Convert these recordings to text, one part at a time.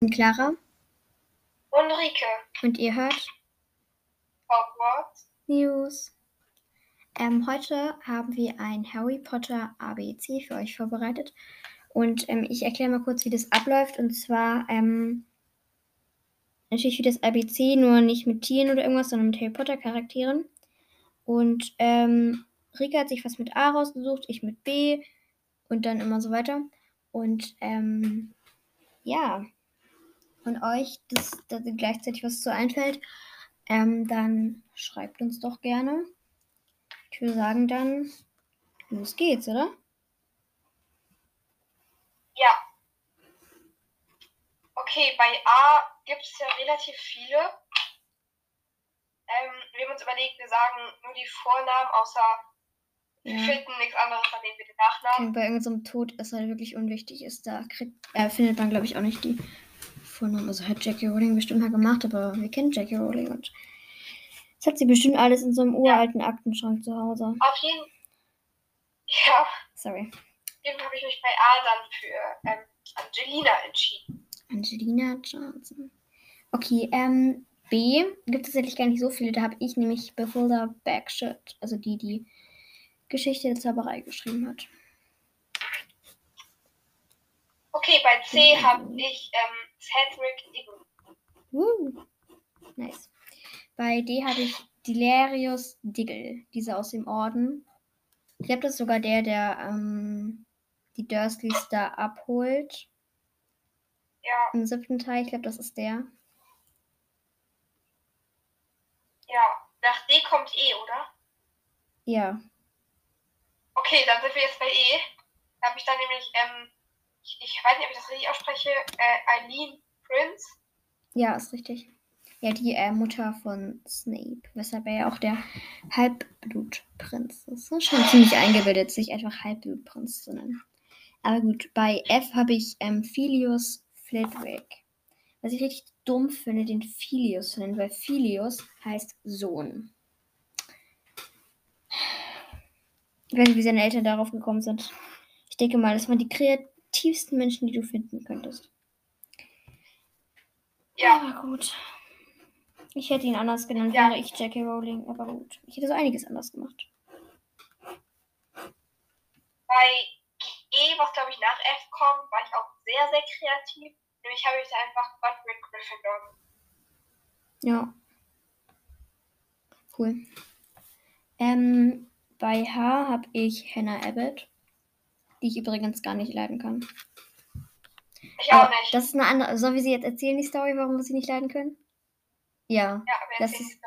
bin Clara Und Rike. und ihr hört Hogwarts. News. Ähm, heute haben wir ein Harry Potter ABC für euch vorbereitet. Und ähm, ich erkläre mal kurz, wie das abläuft. Und zwar ähm, natürlich wie das ABC, nur nicht mit Tieren oder irgendwas, sondern mit Harry Potter Charakteren. Und ähm, Rika hat sich was mit A rausgesucht, ich mit B und dann immer so weiter. Und ähm, ja, und euch, dass, dass gleichzeitig was zu einfällt, ähm, dann schreibt uns doch gerne. Ich würde sagen, dann los geht's, oder? Ja. Okay, bei A gibt es ja relativ viele. Ähm, wir haben uns überlegt, wir sagen nur die Vornamen, außer wir Ja. finden nichts anderes, dann nehmen wir den Nachnamen. Und bei irgendeinem Tod, das halt wirklich unwichtig ist, da kriegt, äh, findet man, glaube ich, auch nicht die Vornamen. Also hat Jackie Rowling bestimmt mal gemacht, aber wir kennen Jackie Rowling und das hat sie bestimmt alles in so einem uralten Aktenschrank zu Hause. Auf jeden Ja, Sorry. eben habe ich mich bei A dann für ähm, Angelina entschieden. Angelina Johnson. Okay, ähm, B gibt es tatsächlich gar nicht so viele. Da habe ich nämlich Beholder Bagshot, also die, die Geschichte der Zauberei geschrieben hat. Okay, bei C habe ich ähm, Cedric Diggory. Uh, nice. Bei D habe ich Delirious Diggle, dieser aus dem Orden. Ich glaube, das ist sogar der, der ähm, die Dursleys da abholt Ja, im siebten Teil. Ich glaube, das ist der. ja. Nach D kommt E, oder? Ja. Okay, dann sind wir jetzt bei E. Da habe ich dann nämlich, ähm, ich, ich weiß nicht, ob ich das richtig ausspreche, äh, Eileen Prince. Ja, ist richtig. Ja, die äh, Mutter von Snape, weshalb er ja auch der Halbblutprinz ist. Ne? Schon ziemlich eingebildet, sich einfach Halbblutprinz zu nennen. Aber gut, bei F habe ich ähm, Philius Flitwick. Was ich richtig dumm finde, den Philius zu nennen, weil Philius heißt Sohn. Ich weiß nicht, wie seine Eltern darauf gekommen sind. Ich denke mal, das waren die kreativsten Menschen, die du finden könntest. Ja, Aber gut. Ich hätte ihn anders genannt, Ja. wäre ich Jackie Rowling, aber gut. Ich hätte so einiges anders gemacht. bei E, was glaube ich nach F kommt, war ich auch sehr, sehr kreativ. Nämlich habe ich da einfach Godric Gryffindor. Ja. Cool. Ähm, bei H habe ich Hannah Abbott, die ich übrigens gar nicht leiden kann. Ich auch Aber nicht. Das ist eine andere. Sollen wir sie jetzt erzählen, die Story, warum wir sie nicht leiden können? Ja. ja, aber das ist- die Story.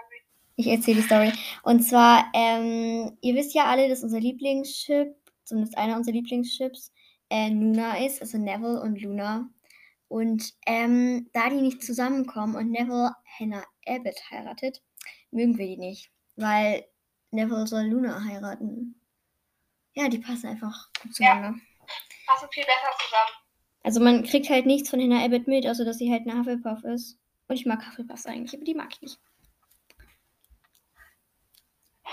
Ich erzähle die Story. Und zwar, ähm, ihr wisst ja alle, dass unser Lieblingsschiff, zumindest einer unserer Lieblingsschips, äh, Luna ist, also Neville und Luna. Und ähm, da die nicht zusammenkommen und Neville Hannah Abbott heiratet, mögen wir die nicht. Weil Neville soll Luna heiraten. Ja, die passen einfach gut Ja. zueinander. Passen viel besser zusammen. Also man kriegt halt nichts von Hannah Abbott mit, außer dass sie halt eine Hufflepuff ist. Und ich mag Hufflepuffs eigentlich, aber die mag ich nicht.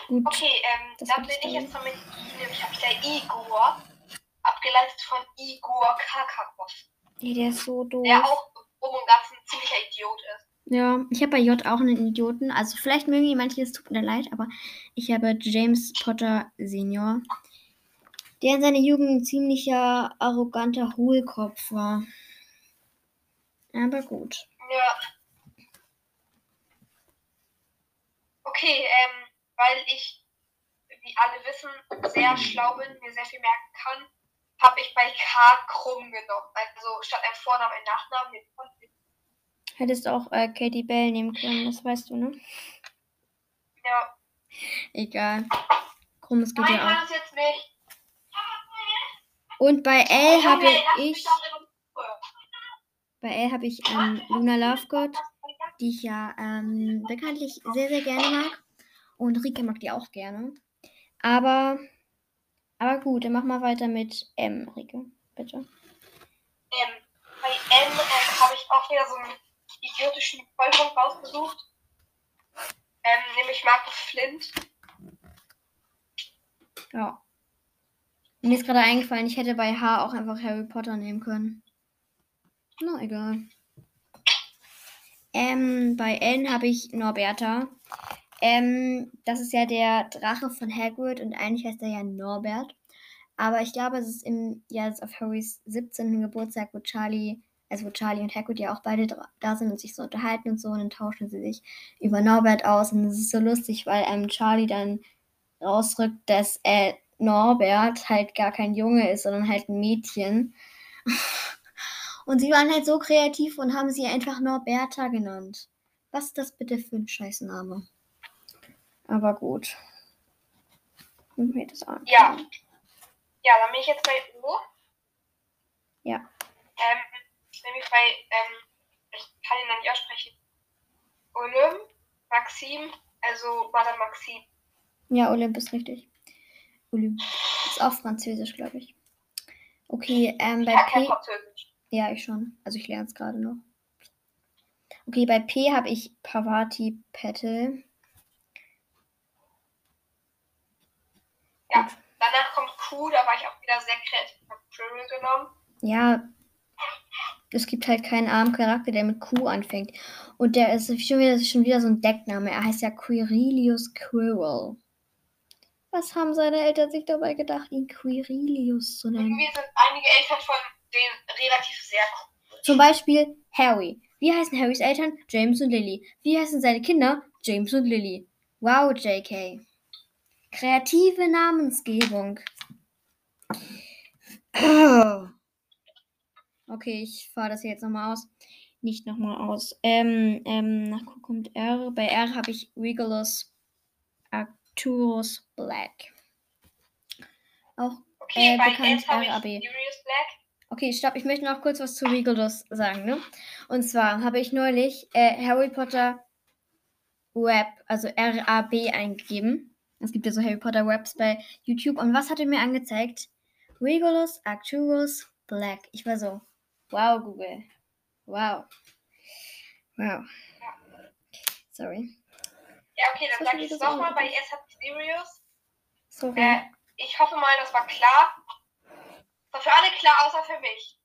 Gut. Okay, ähm, Das dann die bin ich jetzt noch mit I, nämlich habe ich da Igor, abgeleitet von Igor Karkaroff, Nee, der ist so doof. der auch um und ganz ein ziemlicher Idiot ist. Ja, ich habe bei J auch einen Idioten. Also vielleicht mögen ihn manche, es tut mir leid, aber ich habe James Potter Senior, der in seiner Jugend ein ziemlicher arroganter Hohlkopf war. Aber gut. Ja. Okay, ähm, weil ich, wie alle wissen, sehr schlau bin, mir sehr viel merken kann, habe ich bei K krumm genommen. Also statt einem Vornamen ein Nachnamen. den. Hättest auch äh, Katie Bell nehmen können, das weißt du, ne? Ja. Egal. Krummes geht Nein, ja auch. mach das jetzt nicht. Und bei L habe ich, bei L habe ich ähm, Luna Lovegood, die ich ja ähm, bekanntlich sehr, sehr gerne mag. Und Rike mag die auch gerne. Aber, aber gut, dann mach mal weiter mit M, Rike, bitte. Ähm, bei N ähm, habe ich auch wieder so einen idiotischen Vollpunkt rausgesucht. Ähm, nämlich Markus Flint. Ja. Mir ist gerade eingefallen, ich hätte bei H auch einfach Harry Potter nehmen können. Na, egal. Ähm, bei N habe ich Norberta. Ähm, das ist ja der Drache von Hagrid und eigentlich heißt er ja Norbert. Aber ich glaube, es ist im Jahr auf Harrys 17. Geburtstag, wo Charlie, also wo Charlie und Hagrid ja auch beide da sind und sich so unterhalten und so, und dann tauschen sie sich über Norbert aus. Und es ist so lustig, weil ähm, Charlie dann rausrückt, dass äh, Norbert halt gar kein Junge ist, sondern halt ein Mädchen. Und sie waren halt so kreativ und haben sie einfach Norberta genannt. Was ist das bitte für ein Scheißname? Aber gut. Mir das an. Ja. Ja, dann bin ich jetzt bei Udo. Ja. Ähm, nämlich bei, ähm, ich kann ihn noch nicht aussprechen. Olymp, Maxim, also Madame Maxim. Ja, Olymp ist richtig. Olymp. Ist auch Französisch, glaube ich. Okay, ähm, bei P. Ja, ich schon. Also ich lerne es gerade noch. Okay, bei P habe ich Pavati Petal. Ja, danach kommt Q, da war ich auch wieder sehr kreativ. Ich habe Trill genommen. Ja, es gibt halt keinen armen Charakter, der mit Q anfängt. Und der ist schon wieder, schon wieder so ein Deckname. Er heißt ja Quirilius Quirrell. Was haben seine Eltern sich dabei gedacht, ihn Quirilius zu nennen? Irgendwie sind einige Eltern von denen relativ sehr cool. Zum Beispiel Harry. Wie heißen Harrys Eltern? James und Lily. Wie heißen seine Kinder? James und Lily. Wow, JK. Kreative Namensgebung. Okay, ich fahre das hier jetzt nochmal aus. Nicht nochmal aus. Ähm, ähm, nach kommt R. Bei R habe ich Regulus Arcturus Black. Auch okay, äh, bekannt RAB. Okay, stopp. Ich möchte noch kurz was zu Regulus sagen. Ne? Und zwar habe ich neulich äh, Harry Potter Web, also RAB eingegeben. Es gibt ja so Harry Potter Webs bei YouTube. Und was hat er mir angezeigt? Regulus Arcturus Black. Ich war so, wow, Google. Wow. Wow. Sorry. Ja, okay, dann sage ich es nochmal, weil es Sirius. Sorry. Äh, ich hoffe mal, das war klar. War für alle klar, außer für mich.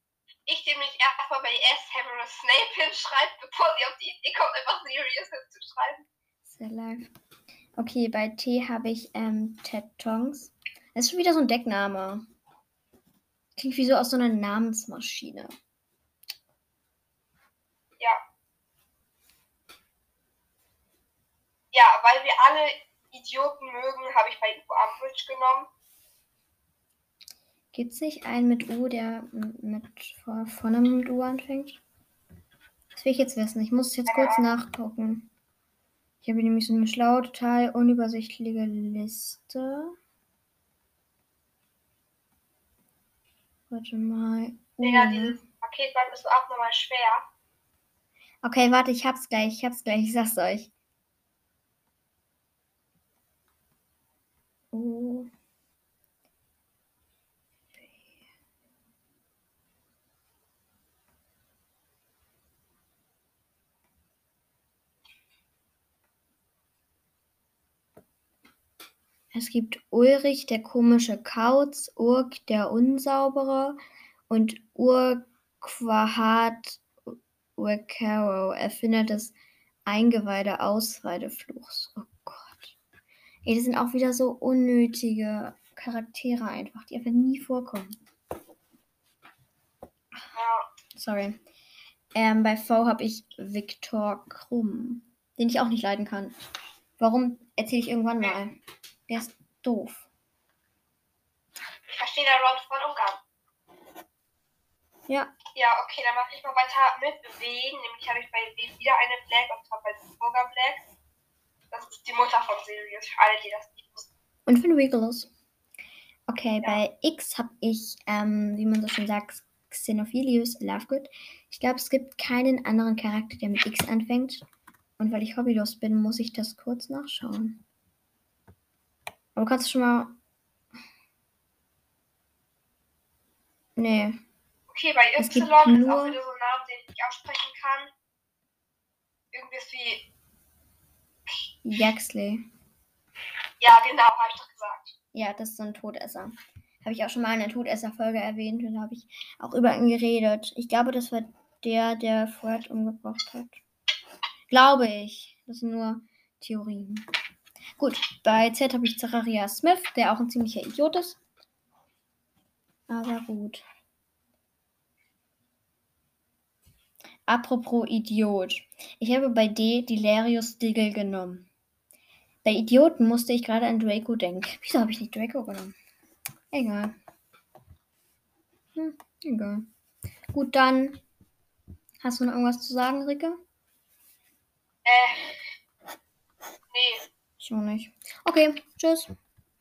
Ich, dem nicht erstmal bei S Severus Snape hinschreibt, bevor sie auf die Idee kommt, einfach Sirius hinzuschreiben. Sehr live. Okay, bei T habe ich ähm, Ted Tongs. Das ist schon wieder so ein Deckname. Klingt wie so aus so einer Namensmaschine. Ja. Ja, weil wir alle Idioten mögen, habe ich bei Ugo Umbridge genommen. Gibt es nicht einen mit U, der mit vor, vorne mit U anfängt? Das will ich jetzt wissen. Ich muss jetzt kurz nachgucken. Ich habe nämlich so eine schlaue, total unübersichtliche Liste. Warte mal. Digga, dieses Paket war du auch nochmal schwer. Okay, warte, ich hab's gleich, ich hab's gleich, ich sag's euch. Oh. Es gibt Ulrich, der komische Kauz, Urk, der Unsaubere und Urquahart Urcaro, Erfinder des Eingeweide-Ausweidefluchs. Oh. Ey, das sind auch wieder so unnötige Charaktere einfach, die einfach nie vorkommen. Sorry. Ähm, bei V habe ich Viktor Krumm, den ich auch nicht leiden kann. Warum erzähle ich irgendwann mal? Der ist doof. Ich verstehe da Ron voll Umgang. Ja. Ja, okay, dann mache ich mal weiter mit W. Nämlich habe ich bei W wieder eine Black, und zwar bei ist Sirius, für alle, die das nicht wussten. Und von Regulus. Okay, ja. bei X habe ich, ähm, wie man so schön sagt, Xenophilius Lovegood. Ich glaube, es gibt keinen anderen Charakter, der mit X anfängt. Und weil ich hobbylos bin, muss ich das kurz nachschauen. Aber kannst du schon mal. Nee. Okay, bei Y ist auch wieder so ein Name, den ich aussprechen kann. Irgendwas wie. Jaxley. Ja, genau, habe ich doch gesagt. Ja, das ist so ein Todesser. Habe ich auch schon mal in der Todesser-Folge erwähnt und da habe ich auch über ihn geredet. Ich glaube, das war der, der Fred umgebracht hat. Glaube ich. Das sind nur Theorien. Gut, bei Z habe ich Zacharias Smith, der auch ein ziemlicher Idiot ist. Aber gut. Apropos Idiot. Ich habe bei D Delirius Diggle genommen. Bei Idioten musste ich gerade an Draco denken. Wieso habe ich nicht Draco genommen? Egal. Hm, egal. Gut, dann. Hast du noch irgendwas zu sagen, Rike? Äh. Nee. Ich auch nicht. Okay, tschüss.